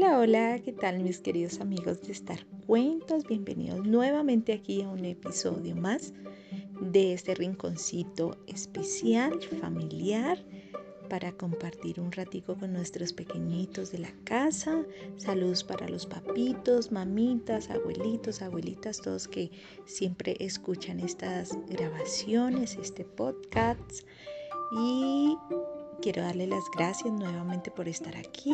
Hola, hola, ¿qué tal mis queridos amigos de Estar Cuentos? Bienvenidos nuevamente aquí a un episodio más de este rinconcito especial, familiar, para compartir un ratico con nuestros pequeñitos de la casa. Saludos para los papitos, mamitas, abuelitos, abuelitas, todos que siempre escuchan estas grabaciones, este podcast. Y quiero darle las gracias nuevamente por estar aquí.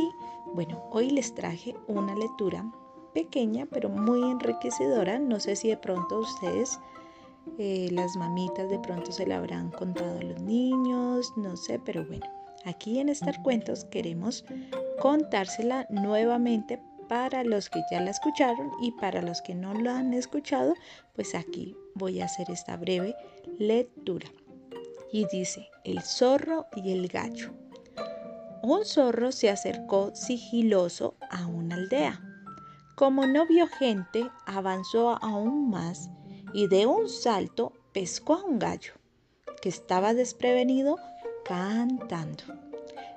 Bueno, hoy les traje una lectura pequeña pero muy enriquecedora. No sé si de pronto ustedes, eh, las mamitas, de pronto se la habrán contado a los niños, no sé, pero bueno, aquí en Estar Cuentos queremos contársela nuevamente para los que ya la escucharon y para los que no la han escuchado, pues aquí voy a hacer esta breve lectura y dice, el zorro y el gallo. Un zorro se acercó sigiloso a una aldea. Como no vio gente, avanzó aún más y de un salto pescó a un gallo, que estaba desprevenido cantando.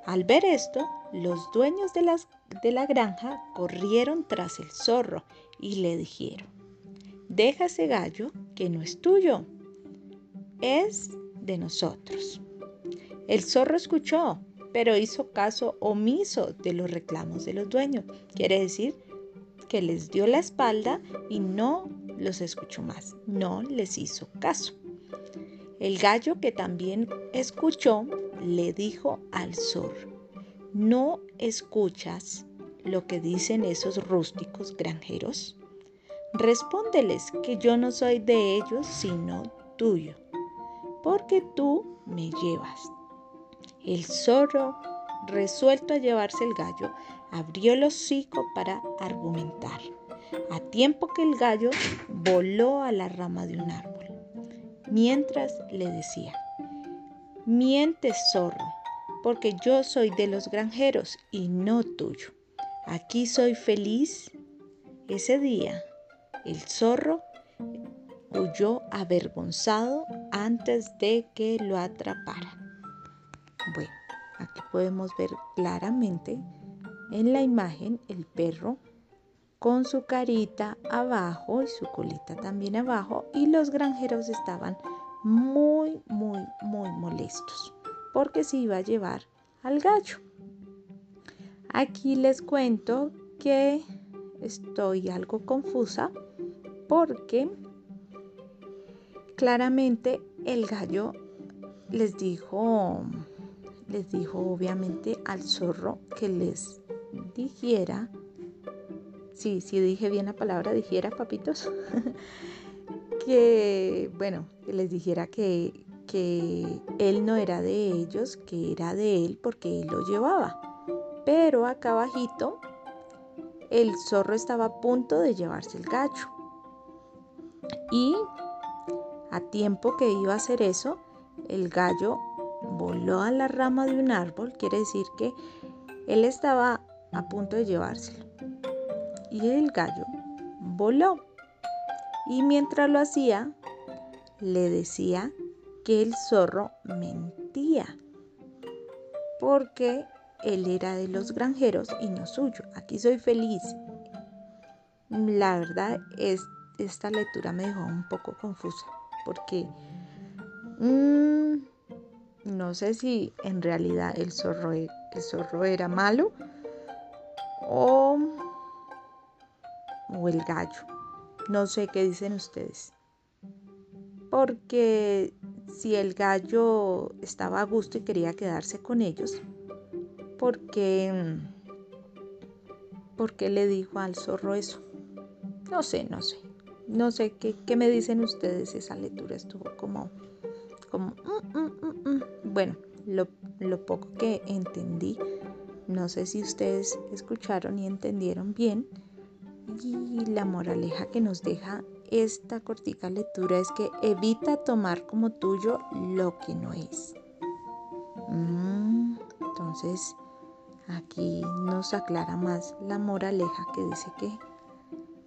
Al ver esto, los dueños de, de la granja corrieron tras el zorro y le dijeron, deja ese gallo que no es tuyo, es de nosotros. El zorro escuchó, pero hizo caso omiso de los reclamos de los dueños. Quiere decir que les dio la espalda y no los escuchó más, no les hizo caso. El gallo que también escuchó le dijo al zorro, ¿no escuchas lo que dicen esos rústicos granjeros? Respóndeles que yo no soy de ellos sino tuyo porque tú me llevas. El zorro, resuelto a llevarse el gallo, abrió el hocico para argumentar, a tiempo que el gallo voló a la rama de un árbol, mientras le decía, mientes zorro, porque yo soy de los granjeros y no tuyo. Aquí soy feliz. Ese día, el zorro huyó avergonzado antes de que lo atraparan. Bueno, aquí podemos ver claramente en la imagen el perro con su carita abajo y su colita también abajo y los granjeros estaban muy, muy, muy molestos porque se iba a llevar al gallo. Aquí les cuento que estoy algo confusa porque claramente el gallo les dijo, les dijo obviamente al zorro que les dijera, sí, sí dije bien la palabra, dijera papitos, que, bueno, que les dijera que, que él no era de ellos, que era de él porque él lo llevaba. Pero acá abajito el zorro estaba a punto de llevarse el gallo. Y tiempo que iba a hacer eso, el gallo voló a la rama de un árbol, quiere decir que él estaba a punto de llevárselo. Y el gallo voló. Y mientras lo hacía, le decía que el zorro mentía, porque él era de los granjeros y no suyo. Aquí soy feliz. La verdad, es, esta lectura me dejó un poco confusa porque mm, no sé si en realidad el zorro, e, el zorro era malo o, o el gallo. No sé qué dicen ustedes. Porque si el gallo estaba a gusto y quería quedarse con ellos, porque ¿por qué le dijo al zorro eso? No sé, no sé no sé qué, me dicen ustedes, esa lectura estuvo como, como, mm, mm, mm, bueno, lo, lo poco que entendí, no sé si ustedes escucharon y entendieron bien. Y la moraleja que nos deja esta cortica lectura es que evita tomar como tuyo lo que no es. entonces, aquí nos aclara más la moraleja que dice que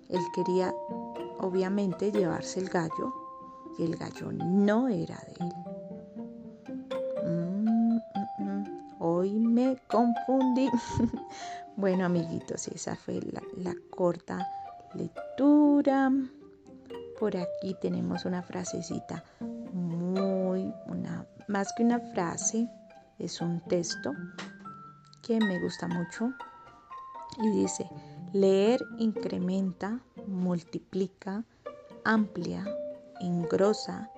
él quería obviamente llevarse el gallo y el gallo no era de él. Mm, mm, mm. Hoy me confundí. Bueno, amiguitos, esa fue la, la corta lectura. Por aquí tenemos una frasecita muy, una, más que una frase, es un texto que me gusta mucho y dice, leer incrementa, multiplica, amplia, engrosa,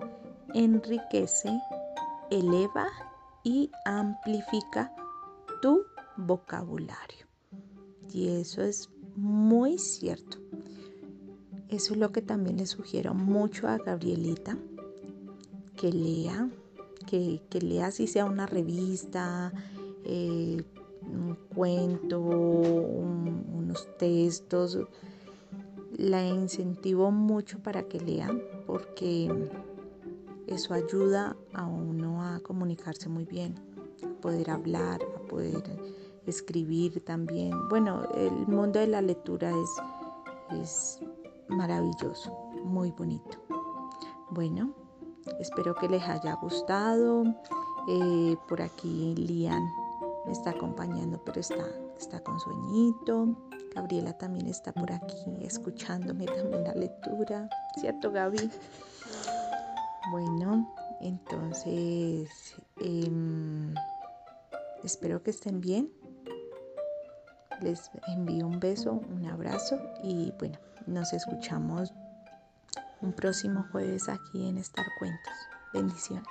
enriquece, eleva y amplifica tu vocabulario. Y eso es muy cierto. Eso es lo que también le sugiero mucho a Gabrielita, que lea, que, lea si sea una revista, eh, un cuento, unos textos. La incentivo mucho para que lea porque eso ayuda a uno a comunicarse muy bien, a poder hablar, a poder escribir también. Bueno, el mundo de la lectura es, es maravilloso, muy bonito. Bueno, espero que les haya gustado. Eh, por aquí Lian me está acompañando, pero está, está con sueñito. Gabriela también está por aquí escuchándome también la lectura, ¿cierto Gaby? Bueno, entonces em, espero que estén bien. Les envío un beso, un abrazo y bueno, nos escuchamos un próximo jueves aquí en Estar Cuentos. Bendiciones.